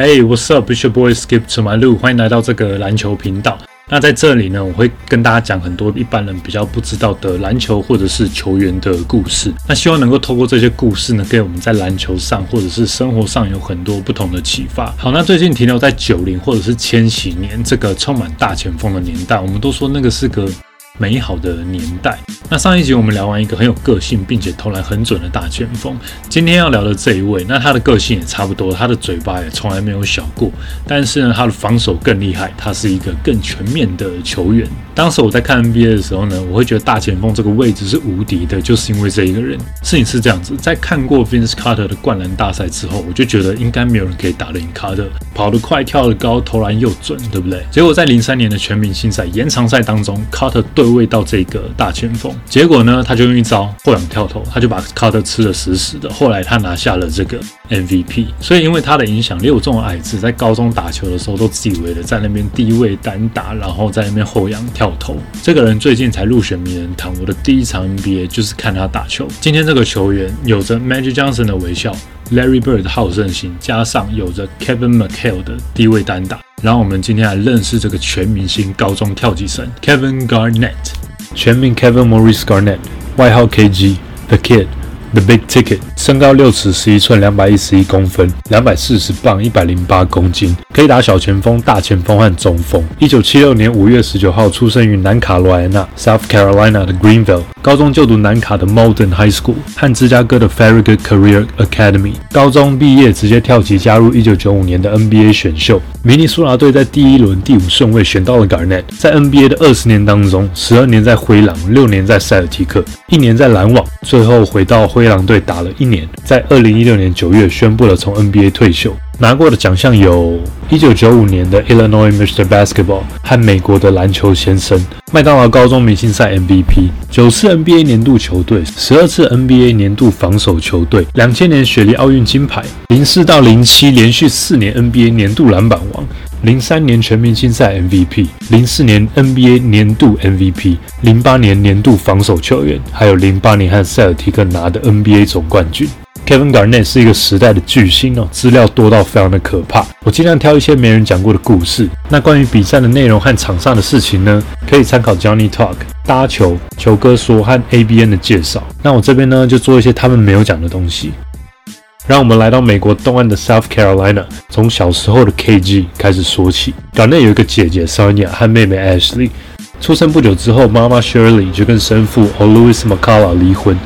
Hey, what's up? It's your boy Skip to my loop，欢迎来到这个篮球频道。那在这里呢，我会跟大家讲很多一般人比较不知道的篮球或者是球员的故事。那希望能够透过这些故事呢，给我们在篮球上或者是生活上有很多不同的启发。好，那最近停留在九零或者是千禧年这个充满大前锋的年代，我们都说那个是个。美好的年代。那上一集我们聊完一个很有个性并且投篮很准的大前锋，今天要聊的这一位，那他的个性也差不多，他的嘴巴也从来没有小过，但是呢，他的防守更厉害，他是一个更全面的球员。当时我在看 NBA 的时候呢，我会觉得大前锋这个位置是无敌的，就是因为这一个人。事情是这样子，在看过 Vince Carter 的灌篮大赛之后，我就觉得应该没有人可以打得赢 Carter，跑得快，跳得高，投篮又准，对不对？结果在零三年的全明星赛延长赛当中，Carter 对位到这个大前锋，结果呢，他就用一招后仰跳投，他就把 Carter 吃的死死的。后来他拿下了这个 MVP。所以因为他的影响力，我这种矮子在高中打球的时候都自以为的在那边低位单打，然后在那边后仰跳投。这个人最近才入选名人堂，我的第一场 NBA 就是看他打球。今天这个球员有着 Magic Johnson 的微笑，Larry Bird 的好胜心，加上有着 Kevin McHale 的低位单打。然后我们今天来认识这个全明星高中跳级生 Kevin Garnett。全名 Kevin Maurice Garnett，外号 KG，The Kid The Big Ticket，身高六尺十一寸，两百一十一公分，两百四十磅，一百零八公斤，可以打小前锋、大前锋和中锋。一九七六年五月十九号出生于南卡罗来纳 （South Carolina） 的 Greenville。高中就读南卡的 Molden High School 和芝加哥的 Farragut Career Academy。高中毕业直接跳级加入1995年的 NBA 选秀。明尼苏达队在第一轮第五顺位选到了 Garnett。在 NBA 的二十年当中，十二年在灰狼，六年在塞尔提克，一年在篮网，最后回到灰狼队打了一年。在二零一六年九月宣布了从 NBA 退休。拿过的奖项有1995年的 Illinois Mr. Basketball 和美国的篮球先生，麦当劳高中明星赛 MVP，九次 NBA 年度球队，十二次 NBA 年度防守球队，两千年雪梨奥运金牌，零四到零七连续四年 NBA 年度篮板王，零三年全明星赛 MVP，零四年 NBA 年度 MVP，零八年年度防守球员，还有零八年和塞尔提克拿的 NBA 总冠军。Kevin Garnett 是一个时代的巨星哦，资料多到非常的可怕。我尽量挑一些没人讲过的故事。那关于比赛的内容和场上的事情呢，可以参考 Johnny Talk、搭球、球哥说和 ABN 的介绍。那我这边呢，就做一些他们没有讲的东西。让我们来到美国东岸的 South Carolina，从小时候的 KG 开始说起。Garnett 有一个姐姐 Sonia 和妹妹 Ashley。出生不久之后，妈妈 Shirley 就跟生父 Louis mcculla 离婚。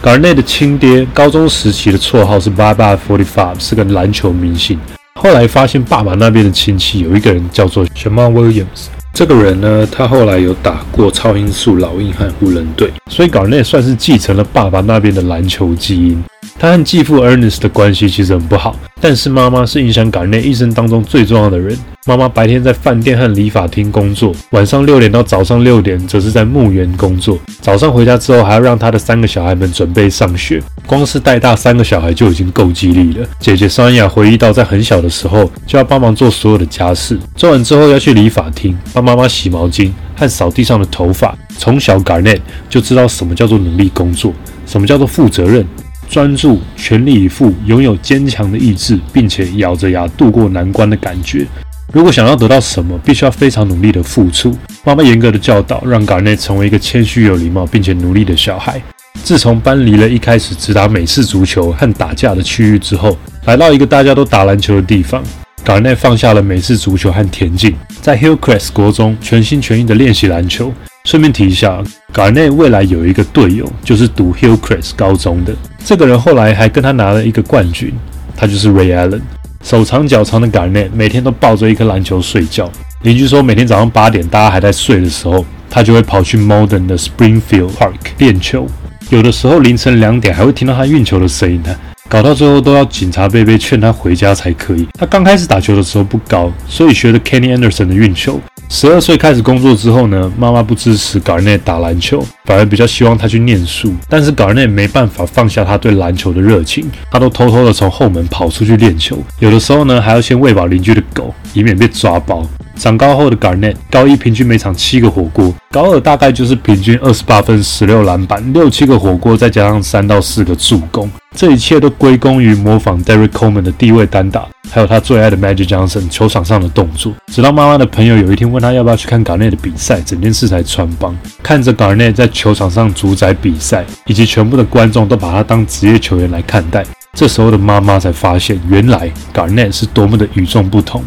Garnett 的亲爹高中时期的绰号是 Baba Forty Five，是个篮球明星。后来发现爸爸那边的亲戚有一个人叫做 Jamal Williams，这个人呢，他后来有打过超音速老鹰和湖人队，所以 Garnett 算是继承了爸爸那边的篮球基因。他和继父 Ernest 的关系其实很不好，但是妈妈是影响 Garnett 一生当中最重要的人。妈妈白天在饭店和理发厅工作，晚上六点到早上六点则是在墓园工作。早上回家之后，还要让他的三个小孩们准备上学。光是带大三个小孩就已经够激励了。姐姐桑雅回忆到，在很小的时候就要帮忙做所有的家事，做完之后要去理发厅帮妈妈洗毛巾和扫地上的头发。从小 Garnett 就知道什么叫做努力工作，什么叫做负责任、专注、全力以赴，拥有坚强的意志，并且咬着牙度过难关的感觉。如果想要得到什么，必须要非常努力的付出。妈妈严格的教导，让冈内成为一个谦虚、有礼貌并且努力的小孩。自从搬离了一开始只打美式足球和打架的区域之后，来到一个大家都打篮球的地方冈内放下了美式足球和田径，在 Hillcrest 国中全心全意的练习篮球。顺便提一下，Garnet 未来有一个队友，就是读 Hillcrest 高中的这个人，后来还跟他拿了一个冠军，他就是 Ray Allen。手长脚长的 Garnet 每天都抱着一颗篮球睡觉。邻居说，每天早上八点，大家还在睡的时候，他就会跑去 Modern 的 Springfield Park 练球。有的时候凌晨两点还会听到他运球的声音呢，搞到最后都要警察贝贝劝他回家才可以。他刚开始打球的时候不高，所以学的 Kenny Anderson 的运球。十二岁开始工作之后呢，妈妈不支持搞人内打篮球，反而比较希望他去念书。但是搞人内没办法放下他对篮球的热情，他都偷偷的从后门跑出去练球。有的时候呢，还要先喂饱邻居的狗，以免被抓包。长高后的 Garnett，高一平均每场七个火锅，高二大概就是平均二十八分、十六篮板、六七个火锅，再加上三到四个助攻。这一切都归功于模仿 Derek Coleman 的低位单打，还有他最爱的 Magic Johnson 球场上的动作。直到妈妈的朋友有一天问他要不要去看 Garnett 的比赛，整件事才穿帮。看着 Garnett 在球场上主宰比赛，以及全部的观众都把他当职业球员来看待，这时候的妈妈才发现，原来 Garnett 是多么的与众不同。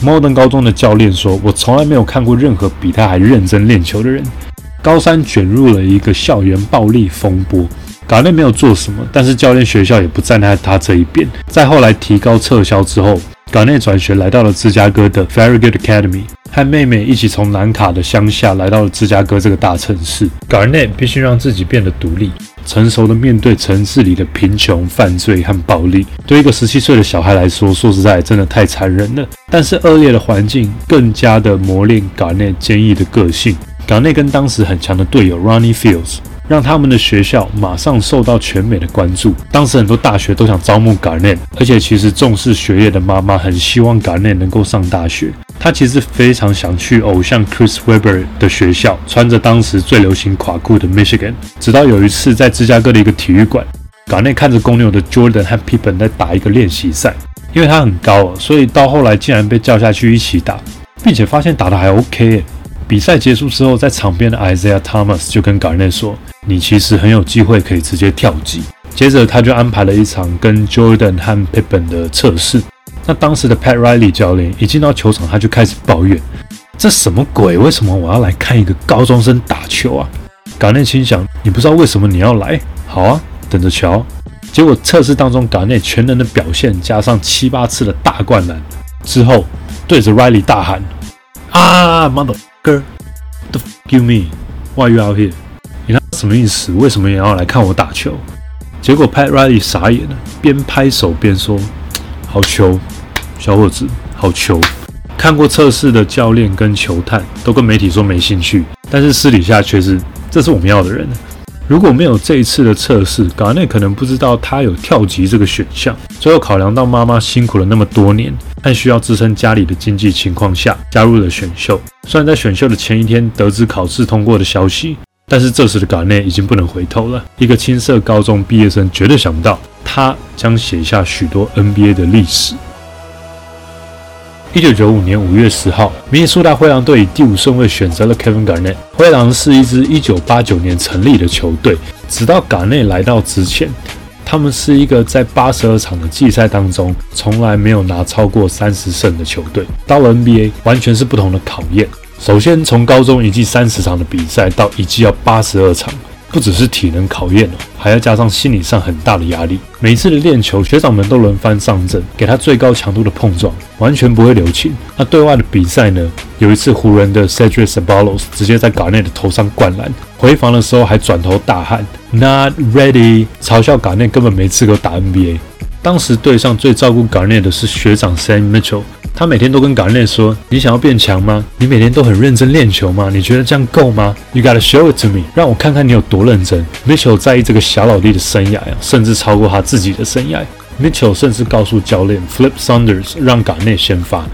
摩登高中的教练说：“我从来没有看过任何比他还认真练球的人。”高三卷入了一个校园暴力风波。港内没有做什么，但是教练学校也不站在他这一边。在后来提高撤销之后，港内转学来到了芝加哥的 Very Good Academy，和妹妹一起从南卡的乡下来到了芝加哥这个大城市。港内必须让自己变得独立、成熟的面对城市里的贫穷、犯罪和暴力。对一个十七岁的小孩来说，说实在真的太残忍了。但是恶劣的环境更加的磨练港内坚毅的个性。港内跟当时很强的队友 Ronnie Fields。让他们的学校马上受到全美的关注。当时很多大学都想招募 ghana 而且其实重视学业的妈妈很希望 ghana 能够上大学。他其实非常想去偶像 Chris Webber 的学校，穿着当时最流行垮裤的 Michigan。直到有一次在芝加哥的一个体育馆 ghana 看着公牛的 Jordan 和 Pippen 在打一个练习赛，因为他很高，所以到后来竟然被叫下去一起打，并且发现打得还 OK。比赛结束之后，在场边的 Isaiah Thomas 就跟 garnet 说。你其实很有机会可以直接跳级。接着他就安排了一场跟 Jordan 和 Pippen 的测试。那当时的 Pat Riley 教练一进到球场，他就开始抱怨：“这什么鬼？为什么我要来看一个高中生打球啊？”港内心想：“你不知道为什么你要来？好啊，等着瞧。”结果测试当中，港内全能的表现加上七八次的大灌篮之后，对着 Riley 大喊：“啊，motherfucker，the fuck you mean？Why you out here？” 你他什么意思？为什么也要来看我打球？结果 Pat Riley 傻眼了，边拍手边说：“好球，小伙子，好球！”看过测试的教练跟球探都跟媒体说没兴趣，但是私底下却是这是我们要的人。如果没有这一次的测试，港内可能不知道他有跳级这个选项。最后考量到妈妈辛苦了那么多年，但需要支撑家里的经济情况下，加入了选秀。虽然在选秀的前一天得知考试通过的消息。但是这时的港内已经不能回头了。一个青涩高中毕业生绝对想不到，他将写下许多 NBA 的历史。一九九五年五月十号，明尼苏达灰狼队以第五顺位选择了 Kevin Garnett。灰狼是一支一九八九年成立的球队，直到港内来到之前，他们是一个在八十二场的季赛当中从来没有拿超过三十胜的球队。到了 NBA，完全是不同的考验。首先，从高中一季三十场的比赛到一季要八十二场，不只是体能考验了，还要加上心理上很大的压力。每一次的练球，学长们都轮番上阵，给他最高强度的碰撞，完全不会留情。那对外的比赛呢？有一次，湖人的 Cedric Sabalos 直接在港内的头上灌篮，回防的时候还转头大喊 “Not ready”，嘲笑港内根本没资格打 NBA。当时队上最照顾 Garnett 的是学长 Sam Mitchell。他每天都跟港内说：“你想要变强吗？你每天都很认真练球吗？你觉得这样够吗？You gotta show it to me，让我看看你有多认真。” Mitchell 在意这个小老弟的生涯呀，甚至超过他自己的生涯。Mitchell 甚至告诉教练 Flip Saunders 让港内先发，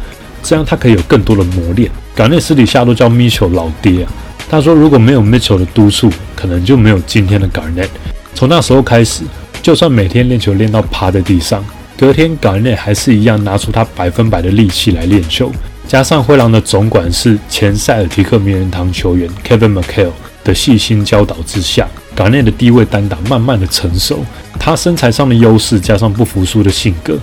这样他可以有更多的磨练。港内私底下都叫 Mitchell 老爹啊。他说：“如果没有 Mitchell 的督促，可能就没有今天的 Garnett。”从那时候开始，就算每天练球练到趴在地上。隔天，港内还是一样拿出他百分百的力气来练球。加上灰狼的总管是前塞尔提克名人堂球员 Kevin McHale 的细心教导之下，港内的低位单打慢慢的成熟。他身材上的优势加上不服输的性格，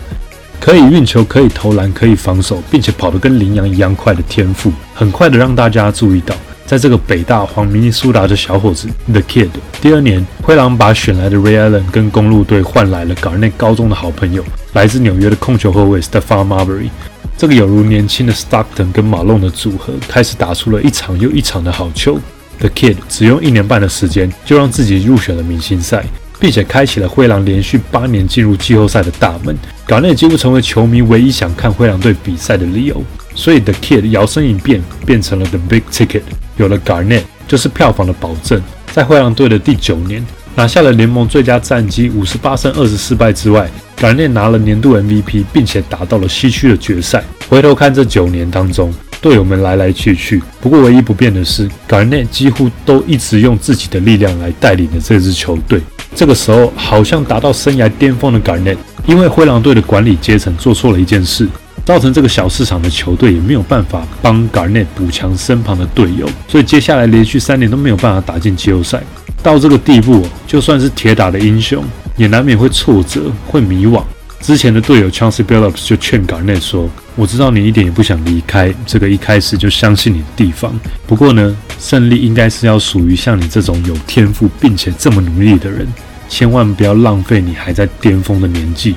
可以运球，可以投篮，可以防守，并且跑得跟羚羊一样快的天赋，很快的让大家注意到。在这个北大黄明尼苏达的小伙子 The Kid，第二年灰狼把选来的 Ray Allen 跟公路队换来了 Garnett 高中的好朋友，来自纽约的控球后卫 Stephon Marbury。这个有如年轻的 Stockton 跟马龙的组合，开始打出了一场又一场的好球。The Kid 只用一年半的时间，就让自己入选了明星赛，并且开启了灰狼连续八年进入季后赛的大门。Garnett 几乎成为球迷唯一想看灰狼队比赛的理由。所以 The Kid 摇身一变，变成了 The Big Ticket。有了 Garnett，就是票房的保证。在灰狼队的第九年，拿下了联盟最佳战绩五十八胜二十四败之外，Garnett 拿了年度 MVP，并且打到了西区的决赛。回头看这九年当中，队友们来来去去，不过唯一不变的是，Garnett 几乎都一直用自己的力量来带领着这支球队。这个时候好像达到生涯巅峰的 Garnett，因为灰狼队的管理阶层做错了一件事，造成这个小市场的球队也没有办法帮 Garnett 补强身旁的队友，所以接下来连续三年都没有办法打进季后赛。到这个地步，就算是铁打的英雄，也难免会挫折、会迷惘。之前的队友 Chance Billups 就劝 Garnett 说：“我知道你一点也不想离开这个一开始就相信你的地方，不过呢，胜利应该是要属于像你这种有天赋并且这么努力的人，千万不要浪费你还在巅峰的年纪。”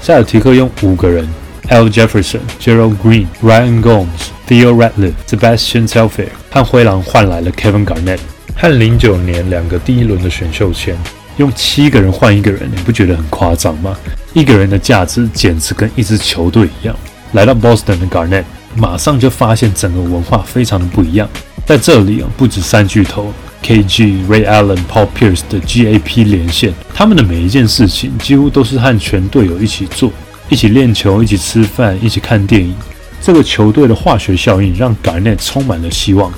塞尔提克用五个人：Al Jefferson、Gerald Green、Ryan Gomes、Theo Ratliff、Sebastian Telfair 和灰狼换来了 Kevin Garnett。和零九年两个第一轮的选秀签，用七个人换一个人，你不觉得很夸张吗？一个人的价值简直跟一支球队一样。来到 Boston 的 Garnett，马上就发现整个文化非常的不一样。在这里啊，不止三巨头 KG、Ray Allen、Paul Pierce 的 GAP 连线，他们的每一件事情几乎都是和全队友一起做，一起练球，一起吃饭，一起看电影。这个球队的化学效应让 Garnett 充满了希望。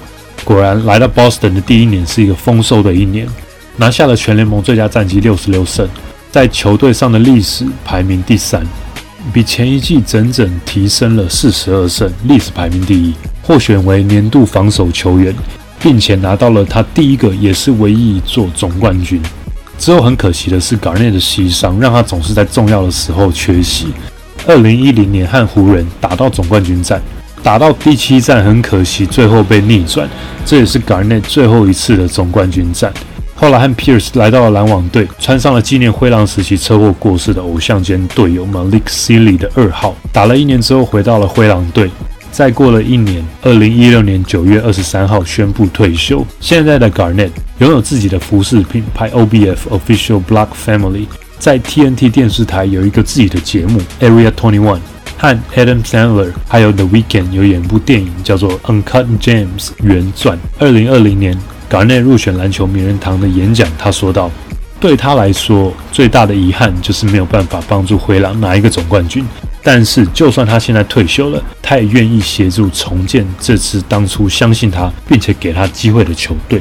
果然，来到 Boston 的第一年是一个丰收的一年，拿下了全联盟最佳战绩六十六胜，在球队上的历史排名第三，比前一季整整提升了四十二胜，历史排名第一，获选为年度防守球员，并且拿到了他第一个也是唯一一座总冠军。之后很可惜的是，Garnett 的膝伤让他总是在重要的时候缺席。二零一零年和湖人打到总冠军战。打到第七战，很可惜，最后被逆转。这也是 Garnett 最后一次的总冠军战。后来和 Pierce 来到了篮网队，穿上了纪念灰狼时期车祸过世的偶像兼队友 Malik Sealy 的二号。打了一年之后，回到了灰狼队。再过了一年，二零一六年九月二十三号宣布退休。现在的 Garnett 拥有自己的服饰品牌 OBF Official Block Family，在 TNT 电视台有一个自己的节目 Area Twenty One。和 Adam Sandler 还有 The Weekend 有演一部电影叫做《Uncut James》原传。二零二零年 ghana 入选篮球名人堂的演讲，他说道：“对他来说，最大的遗憾就是没有办法帮助灰狼拿一个总冠军。但是，就算他现在退休了，他也愿意协助重建这支当初相信他并且给他机会的球队。”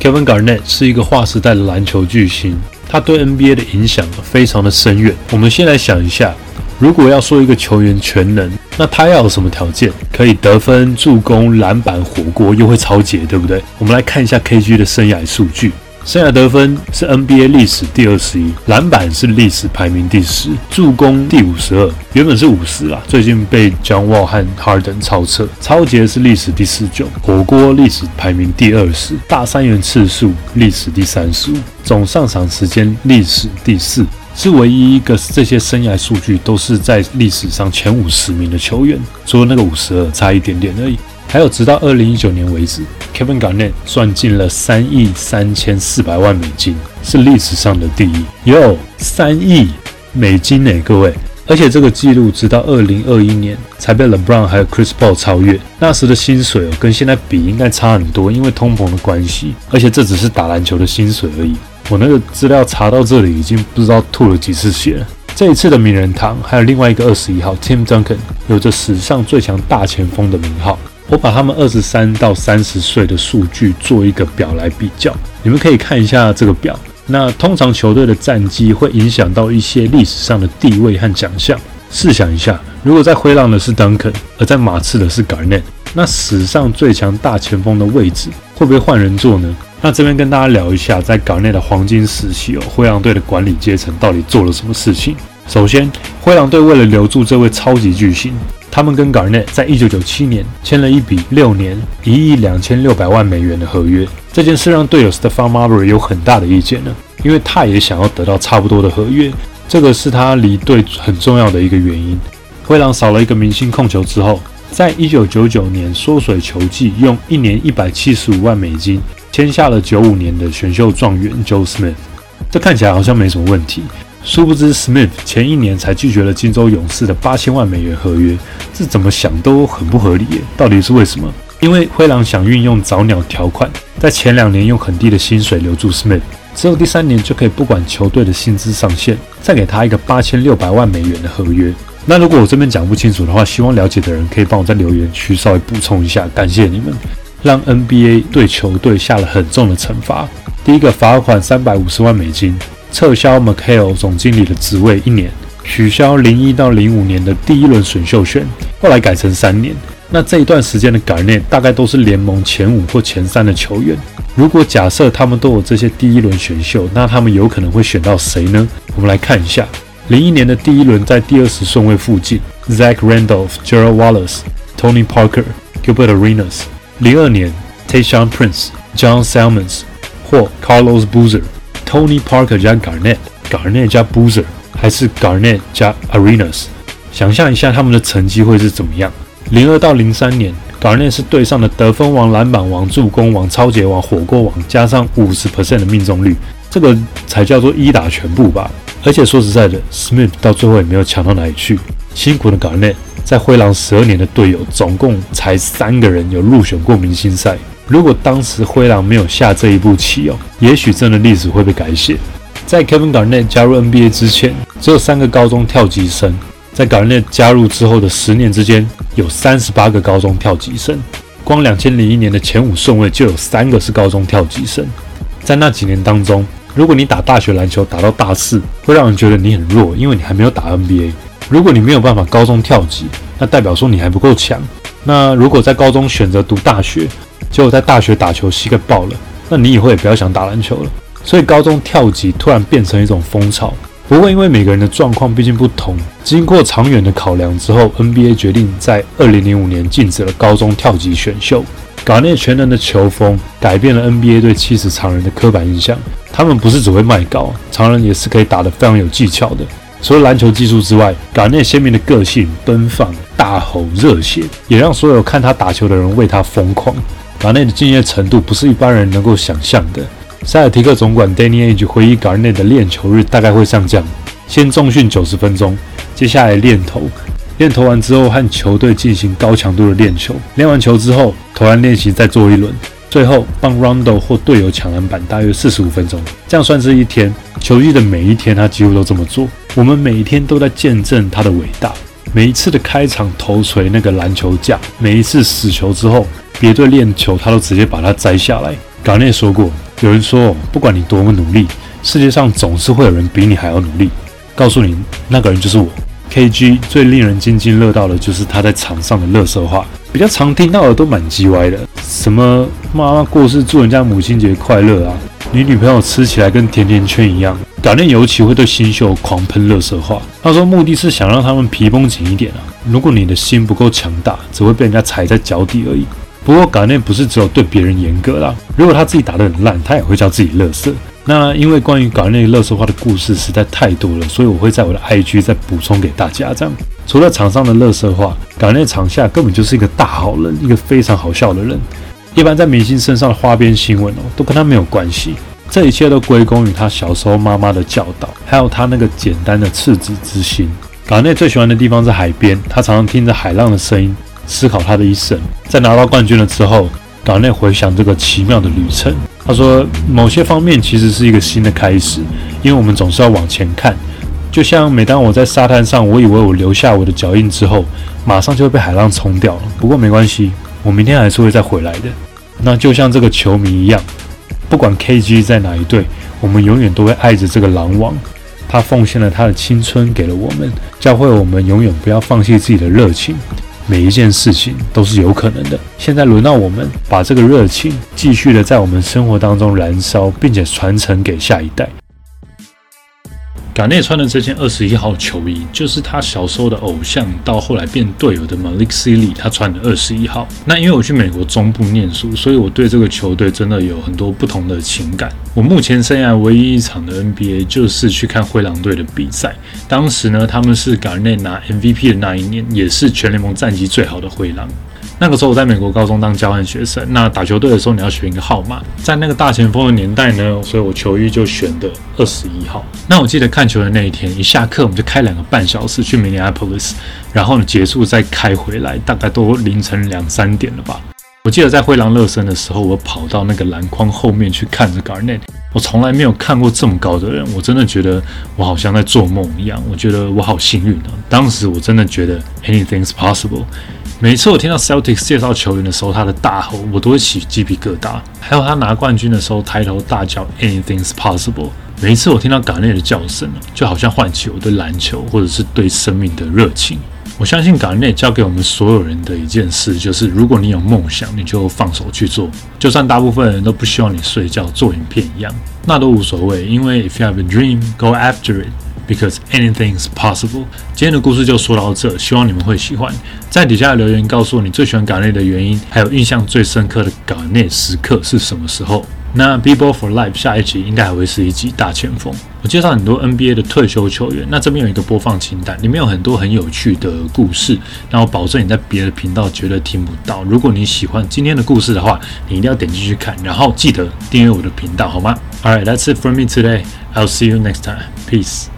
Kevin Garnett 是一个划时代的篮球巨星，他对 NBA 的影响非常的深远。我们先来想一下。如果要说一个球员全能，那他要有什么条件？可以得分、助攻、篮板、火锅，又会超节，对不对？我们来看一下 KG 的生涯数据。生涯得分是 NBA 历史第二十一，篮板是历史排名第十，助攻第五十二，原本是五十啦，最近被 John Wall 和 Harden 超车。超节是历史第十九，火锅历史排名第二十，大三元次数历史第三十五，总上场时间历史第四。是唯一一个这些生涯数据都是在历史上前五十名的球员，除了那个五十二差一点点而已。还有，直到二零一九年为止，Kevin Garnett 赚进了三亿三千四百万美金，是历史上的第一。有三亿美金呢，各位！而且这个记录直到二零二一年才被 LeBron 还有 Chris Paul 超越。那时的薪水哦，跟现在比应该差很多，因为通膨的关系。而且这只是打篮球的薪水而已。我那个资料查到这里，已经不知道吐了几次血了。这一次的名人堂还有另外一个二十一号 Tim Duncan，有着史上最强大前锋的名号。我把他们二十三到三十岁的数据做一个表来比较，你们可以看一下这个表。那通常球队的战绩会影响到一些历史上的地位和奖项。试想一下，如果在灰狼的是 Duncan，而在马刺的是 Garnett，那史上最强大前锋的位置会不会换人做呢？那这边跟大家聊一下，在 Garnett 的黄金时期哦，灰狼队的管理阶层到底做了什么事情？首先，灰狼队为了留住这位超级巨星，他们跟 Garnett 在一九九七年签了一笔六年一亿两千六百万美元的合约。这件事让队友 Stephon Marbury 有很大的意见呢，因为他也想要得到差不多的合约，这个是他离队很重要的一个原因。灰狼少了一个明星控球之后，在一九九九年缩水球季，用一年一百七十五万美金。签下了九五年的选秀状元 Joe Smith，这看起来好像没什么问题。殊不知 Smith 前一年才拒绝了金州勇士的八千万美元合约，这怎么想都很不合理耶。到底是为什么？因为灰狼想运用早鸟条款，在前两年用很低的薪水留住 Smith，之后第三年就可以不管球队的薪资上限，再给他一个八千六百万美元的合约。那如果我这边讲不清楚的话，希望了解的人可以帮我在留言区稍微补充一下，感谢你们。让 NBA 对球队下了很重的惩罚。第一个罚款三百五十万美金，撤销 McHale 总经理的职位一年，取消零一到零五年的第一轮选秀权，后来改成三年。那这一段时间的改练大概都是联盟前五或前三的球员。如果假设他们都有这些第一轮选秀，那他们有可能会选到谁呢？我们来看一下，零一年的第一轮在第二十顺位附近，Zach Randolph、Gerald Wallace、Tony Parker、Gilbert Arenas。零二年 t a y s h a n Prince、John Salmons 或 Carlos Boozer、Tony Parker 加 Garnett，Garnett 加 Boozer，还是 Garnett 加 Arenas？想象一下他们的成绩会是怎么样？零二到零三年，Garnett 是队上的得分王、篮板王、助攻王、超级王、火锅王，加上五十 percent 的命中率，这个才叫做一打全部吧。而且说实在的，Smith 到最后也没有强到哪里去。辛苦的 Garnett 在灰狼十二年的队友，总共才三个人有入选过明星赛。如果当时灰狼没有下这一步棋哦，也许真的历史会被改写。在 Kevin Garnett 加入 NBA 之前，只有三个高中跳级生。在 Garnett 加入之后的十年之间，有三十八个高中跳级生。光两千零一年的前五顺位就有三个是高中跳级生。在那几年当中，如果你打大学篮球打到大四，会让人觉得你很弱，因为你还没有打 NBA。如果你没有办法高中跳级，那代表说你还不够强。那如果在高中选择读大学，结果在大学打球膝盖爆了，那你以后也不要想打篮球了。所以高中跳级突然变成一种风潮。不过，因为每个人的状况毕竟不同，经过长远的考量之后，NBA 决定在二零零五年禁止了高中跳级选秀。港内全能的球风改变了 NBA 对七十常人的刻板印象，他们不是只会卖高，常人也是可以打得非常有技巧的。除了篮球技术之外，港内鲜明的个性、奔放、大吼、热血，也让所有看他打球的人为他疯狂。港内的敬业程度不是一般人能够想象的。塞尔提克总管 Danny Age 回忆 Garnett 的练球日大概会像这样：先重训九十分钟，接下来练投，练投完之后和球队进行高强度的练球，练完球之后投篮练习再做一轮，最后帮 Rondo 或队友抢篮板，大约四十五分钟。这样算是一天。球季的每一天他几乎都这么做。我们每一天都在见证他的伟大。每一次的开场头锤那个篮球架，每一次死球之后别队练球，他都直接把它摘下来。冈内说过。有人说，不管你多么努力，世界上总是会有人比你还要努力。告诉你，那个人就是我。KG 最令人津津乐道的就是他在场上的乐色话，比较常听到的都蛮叽歪的，什么妈妈过世祝人家母亲节快乐啊，你女朋友吃起来跟甜甜圈一样。改练尤其会对新秀狂喷乐色话，他说目的是想让他们皮绷紧一点啊。如果你的心不够强大，只会被人家踩在脚底而已。不过，港内不是只有对别人严格啦。如果他自己打得很烂，他也会叫自己乐色。那因为关于港内乐色化的故事实在太多了，所以我会在我的 IG 再补充给大家。这样，除了场上的乐色化，港内场下根本就是一个大好人，一个非常好笑的人。一般在明星身上的花边新闻哦，都跟他没有关系。这一切都归功于他小时候妈妈的教导，还有他那个简单的赤子之心。港内最喜欢的地方是海边，他常常听着海浪的声音。思考他的一生，在拿到冠军了之后，岛内回想这个奇妙的旅程。他说，某些方面其实是一个新的开始，因为我们总是要往前看。就像每当我在沙滩上，我以为我留下我的脚印之后，马上就会被海浪冲掉了。不过没关系，我明天还是会再回来的。那就像这个球迷一样，不管 KG 在哪一队，我们永远都会爱着这个狼王。他奉献了他的青春给了我们，教会我们永远不要放弃自己的热情。每一件事情都是有可能的。现在轮到我们把这个热情继续的在我们生活当中燃烧，并且传承给下一代。港内穿的这件二十一号球衣，就是他小时候的偶像，到后来变队友的 Malik Sealy，他穿的二十一号。那因为我去美国中部念书，所以我对这个球队真的有很多不同的情感。我目前生涯唯一一场的 NBA 就是去看灰狼队的比赛，当时呢，他们是港内拿 MVP 的那一年，也是全联盟战绩最好的灰狼。那个时候我在美国高中当交换学生，那打球队的时候你要选一个号码，在那个大前锋的年代呢，所以我球衣就选的二十一号。那我记得看球的那一天，一下课我们就开两个半小时去 Minneapolis，然后呢结束再开回来，大概都凌晨两三点了吧。我记得在灰狼热身的时候，我跑到那个篮筐后面去看着 Garnett，我从来没有看过这么高的人，我真的觉得我好像在做梦一样，我觉得我好幸运啊！当时我真的觉得 Anything's possible。每次我听到 Celtics 介绍球员的时候，他的大吼，我都会起鸡皮疙瘩。还有他拿冠军的时候，抬头大叫 "Anything's possible"，每一次我听到港内的叫声就好像唤起我对篮球或者是对生命的热情。我相信港内教给我们所有人的一件事，就是如果你有梦想，你就放手去做，就算大部分人都不希望你睡觉做影片一样，那都无所谓，因为 if you have a dream, go after it. Because anything is possible。今天的故事就说到这，希望你们会喜欢。在底下留言告诉我你最喜欢港内的原因，还有印象最深刻的港内时刻是什么时候。那 b e b o for Life 下一集应该还会是一集大前锋。我介绍很多 NBA 的退休球员，那这边有一个播放清单，里面有很多很有趣的故事。那我保证你在别的频道绝对听不到。如果你喜欢今天的故事的话，你一定要点进去看，然后记得订阅我的频道，好吗？All right, that's it for me today. I'll see you next time. Peace.